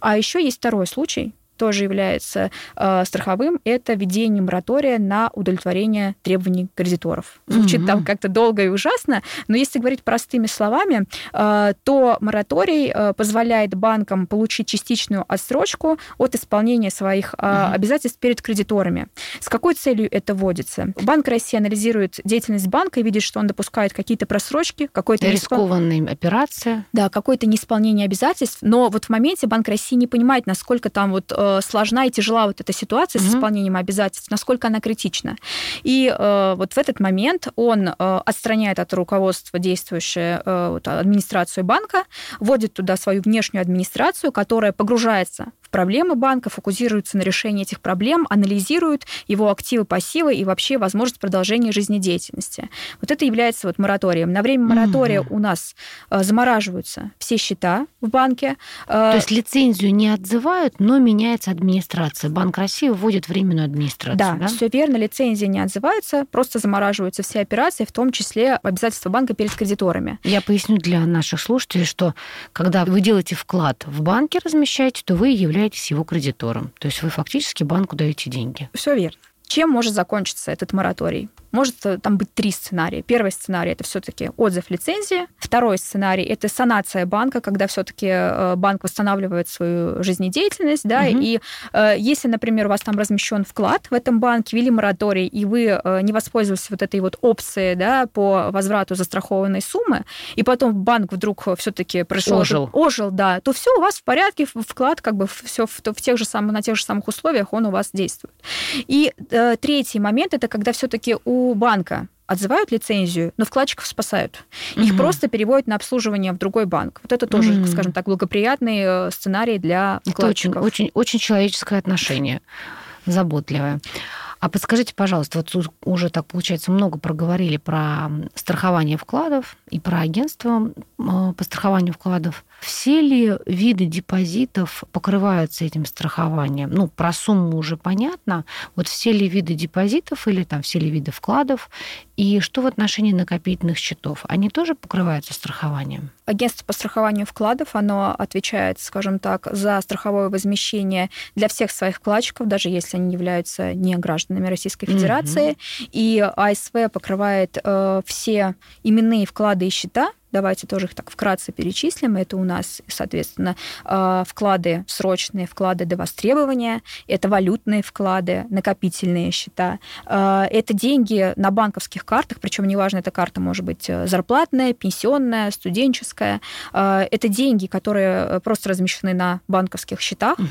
S3: А еще есть второй случай, тоже является э, страховым, это введение моратория на удовлетворение требований кредиторов. Звучит mm-hmm. там как-то долго и ужасно, но если говорить простыми словами, э, то мораторий э, позволяет банкам получить частичную отсрочку от исполнения своих э, mm-hmm. обязательств перед кредиторами. С какой целью это вводится? Банк России анализирует деятельность банка и видит, что он допускает какие-то просрочки, какой-то
S2: рискованные неиспол... операции.
S3: Да, какое-то неисполнение обязательств, но вот в моменте Банк России не понимает, насколько там вот э, сложна и тяжела вот эта ситуация угу. с исполнением обязательств, насколько она критична. И э, вот в этот момент он э, отстраняет от руководства действующую э, вот, администрацию банка, вводит туда свою внешнюю администрацию, которая погружается проблемы банка, фокусируются на решении этих проблем, анализируют его активы, пассивы и вообще возможность продолжения жизнедеятельности. Вот это является вот мораторием. На время моратория mm-hmm. у нас э, замораживаются все счета в банке.
S2: Э, То есть лицензию не отзывают, но меняется администрация. Банк России вводит временную администрацию.
S3: Да, да? все верно, лицензии не отзываются, просто замораживаются все операции, в том числе обязательства банка перед кредиторами.
S2: Я поясню для наших слушателей, что когда вы делаете вклад в банке, размещаете, то вы являетесь являетесь его кредитором. То есть вы фактически банку даете деньги.
S3: Все верно. Чем может закончиться этот мораторий? Может там быть три сценария. Первый сценарий это все-таки отзыв лицензии. Второй сценарий это санация банка, когда все-таки э, банк восстанавливает свою жизнедеятельность, да, угу. и э, если, например, у вас там размещен вклад в этом банке, ввели мораторий, и вы э, не воспользовались вот этой вот опцией, да, по возврату застрахованной суммы, и потом банк вдруг все-таки пришел,
S2: ожил.
S3: ожил, да, то все у вас в порядке, вклад как бы все в, в тех же самых на тех же самых условиях он у вас действует. И э, третий момент это когда все-таки у банка отзывают лицензию, но вкладчиков спасают. Их угу. просто переводят на обслуживание в другой банк. Вот это тоже, угу. скажем так, благоприятный э, сценарий для вкладчиков.
S2: Это очень, очень, очень человеческое отношение, заботливое. А подскажите, пожалуйста, вот уже так получается много проговорили про страхование вкладов и про агентство э, по страхованию вкладов. Все ли виды депозитов покрываются этим страхованием? Ну, про сумму уже понятно. Вот все ли виды депозитов или там все ли виды вкладов? И что в отношении накопительных счетов? Они тоже покрываются страхованием?
S3: Агентство по страхованию вкладов, оно отвечает, скажем так, за страховое возмещение для всех своих вкладчиков, даже если они являются не гражданами Российской Федерации. Угу. И АСВ покрывает э, все именные вклады и счета, Давайте тоже их так вкратце перечислим. Это у нас, соответственно, э, вклады срочные, вклады до востребования, это валютные вклады, накопительные счета. Э, это деньги на банковских картах, причем неважно, эта карта может быть э, зарплатная, пенсионная, студенческая. Это деньги, которые просто размещены на банковских счетах. Угу.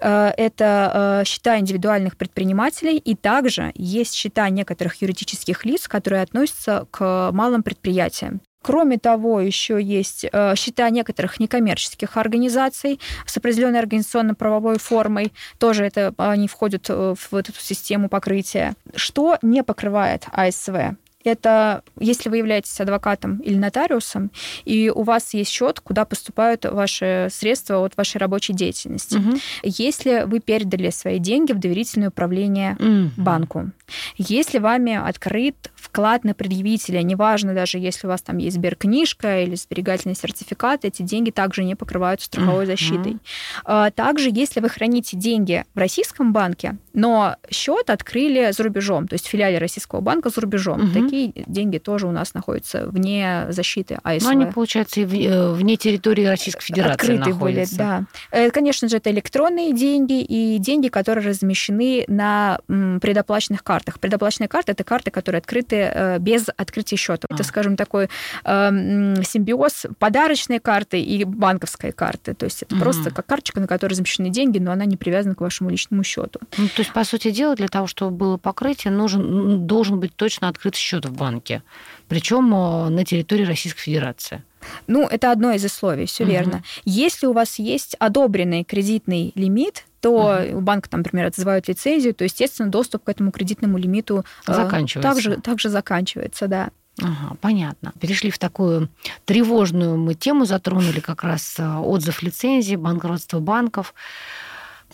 S3: Это счета индивидуальных предпринимателей, и также есть счета некоторых юридических лиц, которые относятся к малым предприятиям. Кроме того, еще есть э, счета некоторых некоммерческих организаций с определенной организационно-правовой формой. Тоже это они входят э, в эту систему покрытия. Что не покрывает АСВ? Это если вы являетесь адвокатом или нотариусом, и у вас есть счет, куда поступают ваши средства от вашей рабочей деятельности. Угу. Если вы передали свои деньги в доверительное управление угу. банку, если вами открыт вклад на предъявителя, неважно даже, если у вас там есть сберкнижка или сберегательный сертификат, эти деньги также не покрываются страховой угу. защитой. А, также, если вы храните деньги в российском банке, но счет открыли за рубежом, то есть в филиале российского банка за рубежом, угу. такие такие деньги тоже у нас находятся вне защиты АСВ.
S2: Но они, получается, и э, вне территории Российской Федерации
S3: Открытые
S2: находятся.
S3: были, да. Э, конечно же, это электронные деньги и деньги, которые размещены на предоплаченных картах. Предоплаченная карта – это карты, которые открыты э, без открытия счета. А. Это, скажем, такой э, симбиоз подарочной карты и банковской карты. То есть это угу. просто как карточка, на которой размещены деньги, но она не привязана к вашему личному счету.
S2: Ну, то есть, по сути дела, для того, чтобы было покрытие, нужен, должен быть точно открыт счет в банке, причем э, на территории Российской Федерации.
S3: Ну, это одно из условий, все угу. верно. Если у вас есть одобренный кредитный лимит, то uh банк, там, например, отзывают лицензию, то, естественно, доступ к этому кредитному лимиту
S2: э, заканчивается.
S3: Также, также заканчивается, да.
S2: Ага, понятно. Перешли в такую тревожную мы тему, затронули как раз э, отзыв лицензии, банкротство банков.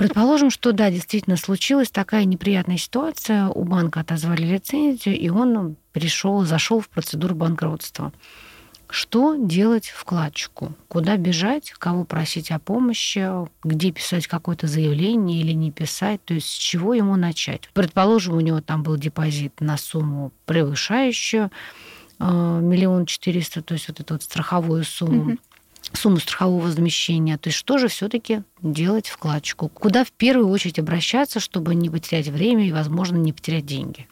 S2: Предположим, что да, действительно случилась такая неприятная ситуация, у банка отозвали лицензию, и он пришел, зашел в процедуру банкротства. Что делать вкладчику? Куда бежать? Кого просить о помощи? Где писать какое-то заявление или не писать? То есть с чего ему начать? Предположим, у него там был депозит на сумму превышающую э, миллион четыреста, то есть вот эту вот страховую сумму. Угу сумму страхового возмещения. То есть что же все-таки делать вкладчику? Куда в первую очередь обращаться, чтобы не потерять время и, возможно, не потерять деньги?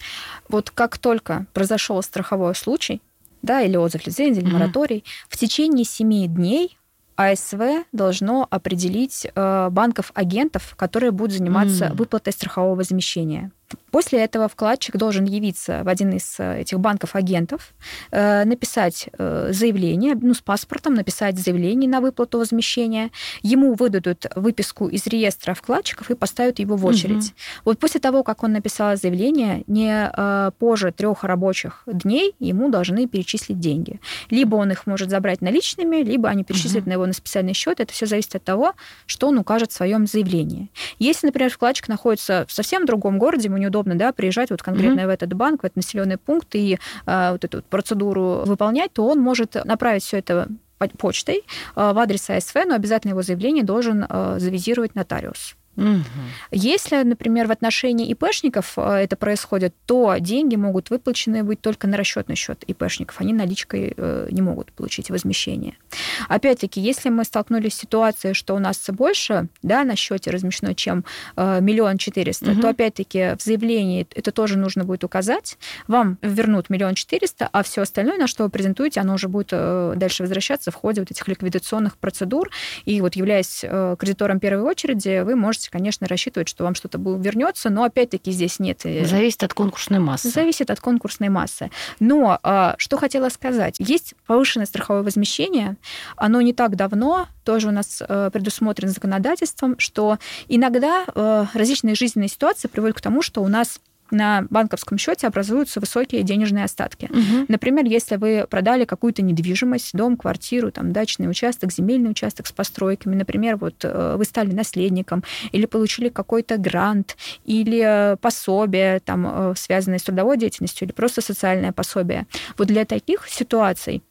S3: Вот как только произошел страховой случай, да, или отзыв лицензии, или мораторий, mm-hmm. в течение семи дней АСВ должно определить э, банков-агентов, которые будут заниматься mm. выплатой страхового возмещения. После этого вкладчик должен явиться в один из э, этих банков-агентов, э, написать э, заявление, ну, с паспортом, написать заявление на выплату возмещения. Ему выдадут выписку из реестра вкладчиков и поставят его в очередь. Угу. Вот после того, как он написал заявление, не позже трех рабочих дней ему должны перечислить деньги. Либо он их может забрать наличными, либо они перечислят угу. на его на специальный счет. Это все зависит от того, что он укажет в своем заявлении. Если, например, вкладчик находится в совсем другом городе, неудобно, да, приезжать вот конкретно mm-hmm. в этот банк, в этот населенный пункт и а, вот эту вот процедуру выполнять, то он может направить все это почтой а, в адрес АСФ, но обязательно его заявление должен а, завизировать нотариус
S2: Мгм.
S3: Если, например, в отношении ИПшников э, это происходит, то деньги могут выплачены быть только на расчетный счет ИПшников. Они наличкой э, не могут получить возмещение. Опять-таки, если мы столкнулись с ситуацией, что у нас больше да, на счете размещено, чем э, миллион четыреста,
S2: Мгм.
S3: то опять-таки в заявлении это тоже нужно будет указать. Вам вернут миллион четыреста, а все остальное, на что вы презентуете, оно уже будет дальше возвращаться в ходе вот этих ликвидационных процедур. И вот являясь кредитором первой очереди, вы можете, конечно, рассчитывать, что вам что-то вернется, но опять-таки здесь нет э,
S2: Зависит от конкурсной массы.
S3: Зависит от конкурсной массы. Но а, что хотела сказать. Есть повышенное страховое возмещение. Оно не так давно тоже у нас э, предусмотрено законодательством, что иногда э, различные жизненные ситуации приводят к тому, что у нас на банковском счете образуются высокие денежные остатки.
S2: Мгм.
S3: Например, если вы продали какую-то недвижимость, дом, квартиру, там, дачный участок, земельный участок с постройками, например, вот э, вы стали наследником или получили какой-то грант или э, пособие, там, э, связанное с трудовой деятельностью, или просто социальное пособие. Вот для таких ситуаций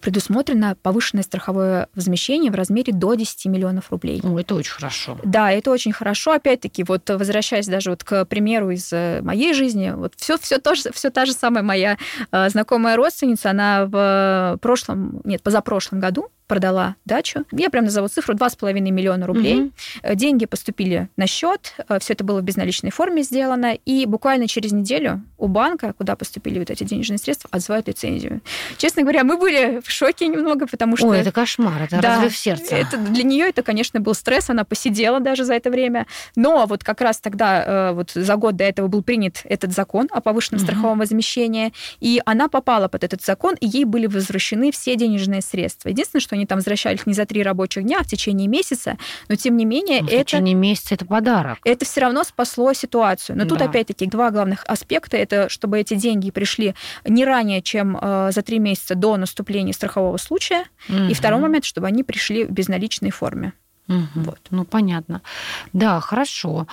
S3: предусмотрено повышенное страховое возмещение в размере до 10 миллионов рублей.
S2: О, это очень хорошо.
S3: Да, это очень хорошо. Опять-таки, вот возвращаясь даже вот к примеру из э, моей жизни, вот все, все, тоже, все та же самая моя э, знакомая родственница, она в прошлом, нет, позапрошлом году продала дачу. Я прям назову цифру 2,5 миллиона рублей. Э, Деньги поступили на счет, все это было в безналичной форме сделано, и буквально через неделю у банка, куда поступили вот эти денежные средства, отзывают лицензию. Честно говоря, мы были в шоке немного, потому что...
S2: Ой, это кошмар, это
S3: Да,
S2: разрыв сердца.
S3: Это, для нее это, конечно, был стресс, она посидела даже за это время. Но вот как раз тогда, э, вот за год до этого был принят этот закон о повышенном
S2: Мгм.
S3: страховом возмещении, и она попала под этот закон, и ей были возвращены все денежные средства. Единственное, что они там возвращались не за три рабочих дня, а в течение месяца, но тем не менее
S2: Ну, в
S3: это
S2: течение месяца это подарок.
S3: это все равно спасло ситуацию. Но тут
S2: Да.
S3: опять-таки два главных аспекта это чтобы эти деньги пришли не ранее, чем э, за три месяца до наступления страхового случая, и
S2: Мгм.
S3: второй момент, чтобы они пришли в безналичной форме.
S2: Мгм.
S3: Вот.
S2: Ну, понятно. Да, хорошо.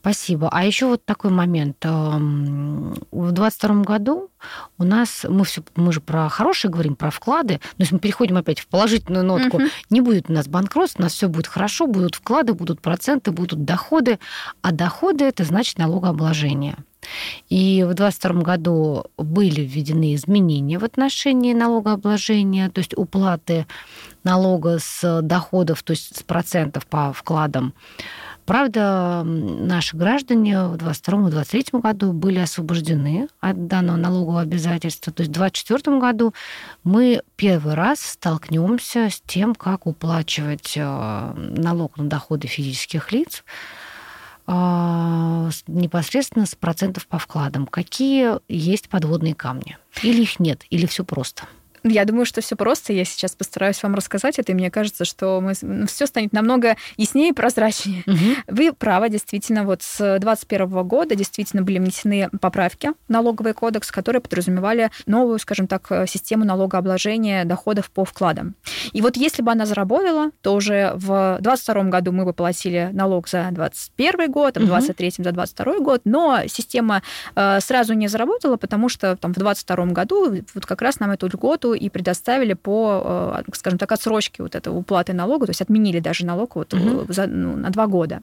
S2: Спасибо. А еще вот такой момент. Эм, В 22 году у нас, мы, все, мы же про хорошие говорим, про вклады, но если мы переходим опять в положительную нотку,
S3: Мгм.
S2: не будет у нас банкротств, у нас все будет хорошо, будут вклады, будут проценты, будут доходы, а доходы это значит налогообложение. И в 2022 году были введены изменения в отношении налогообложения, то есть уплаты налога с доходов, то есть с процентов по вкладам. Правда, наши граждане в 2022 и 2023 году были освобождены от данного налогового обязательства. То есть в 2024 году мы первый раз столкнемся с тем, как уплачивать э, налог на доходы физических лиц непосредственно с процентов по вкладам. Какие есть подводные камни? Или их нет? Или все просто?
S3: Я думаю, что все просто. Я сейчас постараюсь вам рассказать это, и мне кажется, что все станет намного яснее и прозрачнее.
S2: Мгм.
S3: Вы правы, действительно, вот с 2021 года действительно были внесены поправки в налоговый кодекс, которые подразумевали новую, скажем так, систему налогообложения доходов по вкладам. И вот если бы она заработала, то уже в 2022 году мы бы платили налог за 2021 год, а в
S2: Мгм.
S3: 2023 за 2022 год, но система э, сразу не заработала, потому что там, в 2022 году вот как раз нам эту льготу и предоставили по, э, скажем так, отсрочке вот этого уплаты налога, то есть отменили даже налог вот, э, за, ну, на два года.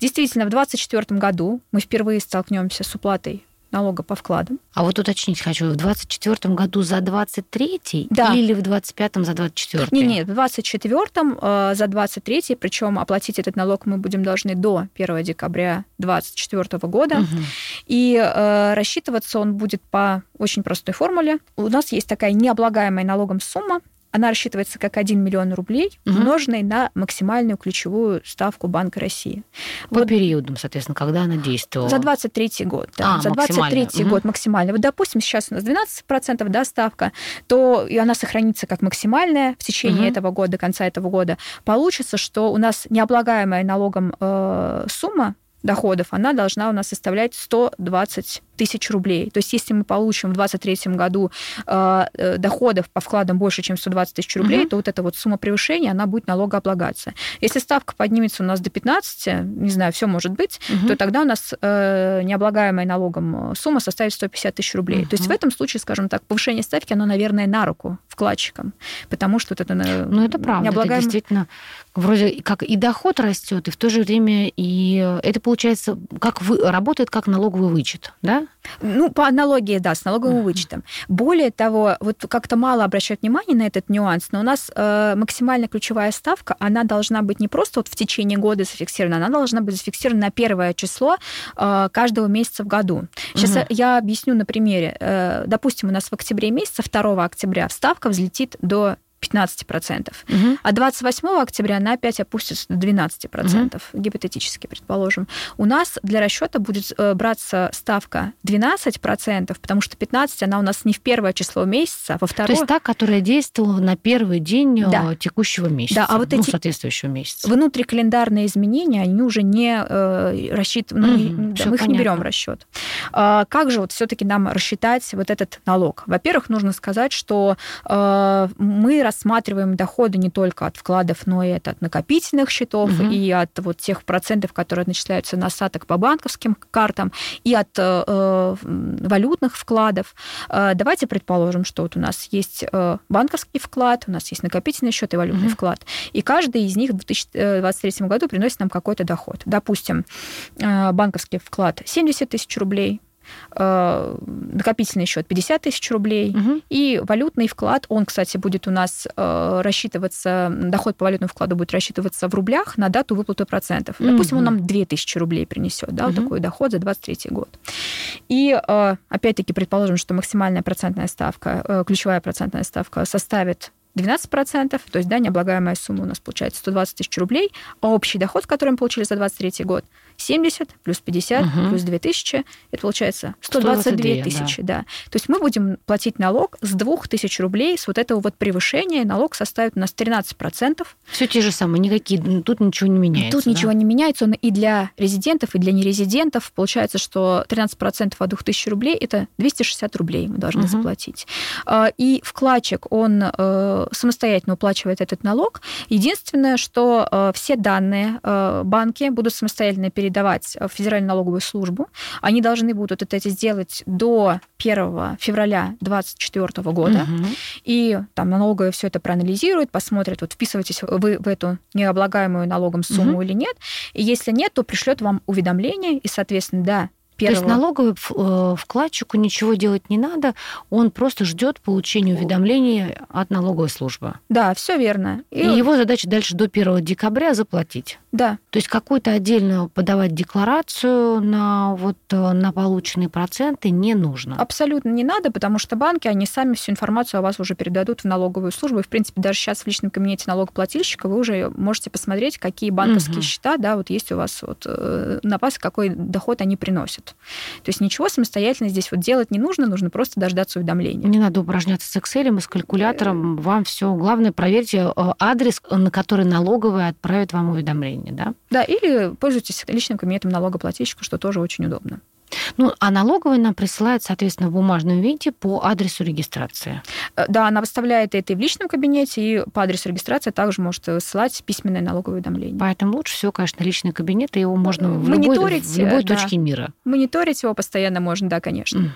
S3: Действительно, в 2024 году мы впервые столкнемся с уплатой налога по вкладам.
S2: А вот уточнить хочу, в 2024 году за 23
S3: Да.
S2: или в 2025 за 24
S3: Не, нет, в 2024 э, за 23 причем оплатить этот налог мы будем должны до 1 декабря 2024 года.
S2: Мгм.
S3: И э, рассчитываться он будет по очень простой формуле. У нас есть такая необлагаемая налогом сумма. Она рассчитывается как 1 миллион рублей,
S2: Мгм.
S3: умноженный на максимальную ключевую ставку Банка России.
S2: По
S3: Вот
S2: периодам, соответственно, когда она действовала.
S3: За 23 год, да.
S2: А,
S3: за 23
S2: максимально.
S3: год максимально. Вот, допустим, сейчас у нас 12% да, ставка, то и она сохранится как максимальная в течение
S2: Мгм.
S3: этого года, до конца этого года. Получится, что у нас необлагаемая налогом э, сумма доходов, она должна у нас составлять 120 тысяч рублей. То есть если мы получим в 2023 году э, э, доходов по вкладам больше, чем 120 тысяч рублей, угу. то вот эта вот сумма превышения, она будет налогооблагаться. Если ставка поднимется у нас до 15, не знаю, все может быть, угу. то тогда у нас э, необлагаемая налогом сумма составит 150 тысяч рублей. Угу. То есть в этом случае, скажем так, повышение ставки, оно, наверное, на руку вкладчикам, потому что вот это...
S2: Ну, это правда, необлагаемое... это действительно вроде как и доход растет, и в то же время и это получается как вы, работает как налоговый вычет, да?
S3: Ну, по аналогии, да, с налоговым uh-huh. вычетом. Более того, вот как-то мало обращают внимание на этот нюанс, но у нас э, максимальная ключевая ставка, она должна быть не просто вот в течение года зафиксирована, она должна быть зафиксирована на первое число э, каждого месяца в году. Сейчас uh-huh. я объясню на примере. Э, допустим, у нас в октябре месяце, 2 октября, ставка взлетит до 15%. Угу. А 28 октября она опять опустится до 12%, угу. гипотетически, предположим. У нас для расчета будет э, браться ставка 12%, потому что 15 она у нас не в первое число месяца, а во второе...
S2: То есть та, которая действовала на первый день э, да. текущего месяца, да, а вот ну, эти соответствующего месяца.
S3: Внутрикалендарные изменения, они уже не э, рассчитаны, ну, угу, да, мы их понятно. не берем в расчет. А, как же вот все-таки нам рассчитать вот этот налог? Во-первых, нужно сказать, что э, мы рассматриваем доходы не только от вкладов, но и от накопительных счетов, угу. и от вот тех процентов, которые начисляются на остаток по банковским картам, и от э, э валютных вкладов. Э, давайте предположим, что вот у нас есть э, банковский вклад, у нас есть накопительный счет и валютный угу. вклад, и каждый из них в 2023 году приносит нам какой-то доход. Допустим, банковский вклад 70 тысяч рублей, Э, накопительный счет 50 тысяч рублей, угу. и валютный вклад, он, кстати, будет у нас э, рассчитываться, доход по валютному вкладу будет рассчитываться в рублях на дату выплаты процентов. Угу. Допустим, он нам 2000 рублей принесет, да, угу. вот такой доход за 23 год. И, э, опять-таки, предположим, что максимальная процентная ставка, ключевая процентная ставка составит 12%, то есть, да, необлагаемая сумма у нас получается 120 тысяч рублей, а общий доход, который мы получили за 23 год, 70 плюс 50 угу. плюс 2000, это получается 122 тысячи, да. да. То есть мы будем платить налог с 2000 рублей, с вот этого вот превышения налог составит у нас 13%.
S2: Все те же самые, никакие, тут ничего не меняется.
S3: Тут да? ничего не меняется, он и для резидентов, и для нерезидентов получается, что 13% от 2000 рублей это 260 рублей мы должны угу. заплатить. А, и вкладчик, он э, самостоятельно уплачивает этот налог. Единственное, что э, все данные э, банки будут самостоятельно передавать передавать в Федеральную налоговую службу. Они должны будут это сделать до 1 февраля 2024 года. Угу. И там налоговая все это проанализирует, посмотрит, вот вписываетесь вы в эту необлагаемую налогом сумму угу. или нет. И если нет, то пришлет вам уведомление, и, соответственно, да,
S2: Первого. То есть налоговый э, вкладчику ничего делать не надо, он просто ждет получения уведомления от налоговой службы.
S3: Да, все верно.
S2: И, и его задача дальше до 1 декабря заплатить.
S3: Да.
S2: То есть какую-то отдельно подавать декларацию на вот э, на полученные проценты не нужно.
S3: Абсолютно не надо, потому что банки, они сами всю информацию о вас уже передадут в налоговую службу. И, в принципе, даже сейчас в личном кабинете налогоплательщика вы уже можете посмотреть, какие банковские угу. счета, да, вот есть у вас вот э, на вас, какой доход они приносят То есть ничего самостоятельно здесь вот делать не нужно, нужно просто дождаться уведомления.
S2: Не надо упражняться с Excel и с калькулятором. Вам все. Главное, проверьте э, адрес, на который налоговая отправит вам уведомление, да?
S3: Да, или пользуйтесь личным кабинетом налогоплательщика, что тоже очень удобно.
S2: Ну, а налоговая нам присылает, соответственно, в бумажном виде по адресу регистрации.
S3: Э, да, она выставляет это и в личном кабинете, и по адресу регистрации также может высылать письменное налоговое уведомление.
S2: Поэтому лучше всего, конечно, личный кабинет, и его можно в любой, в любой да. точке мира.
S3: Мониторить его постоянно можно, да, конечно.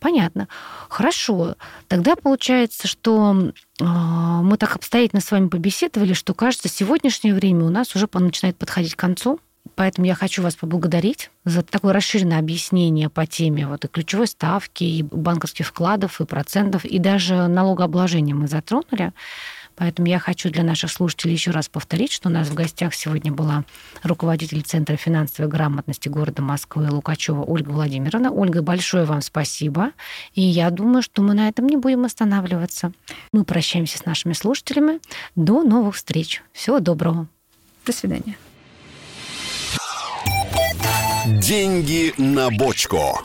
S2: Понятно. Хорошо. Тогда получается, что мы так обстоятельно с вами побеседовали, что, кажется, сегодняшнее время у нас уже начинает подходить к концу. Поэтому я хочу вас поблагодарить за такое расширенное объяснение по теме вот и ключевой ставки, и банковских вкладов, и процентов, и даже налогообложения мы затронули. Поэтому я хочу для наших слушателей еще раз повторить, что у нас в гостях сегодня была руководитель Центра финансовой грамотности города Москвы Лукачева Ольга Владимировна. Ольга, большое вам спасибо. И я думаю, что мы на этом не будем останавливаться. Мы прощаемся с нашими слушателями. До новых встреч. Всего доброго.
S3: До свидания.
S1: Деньги на бочку.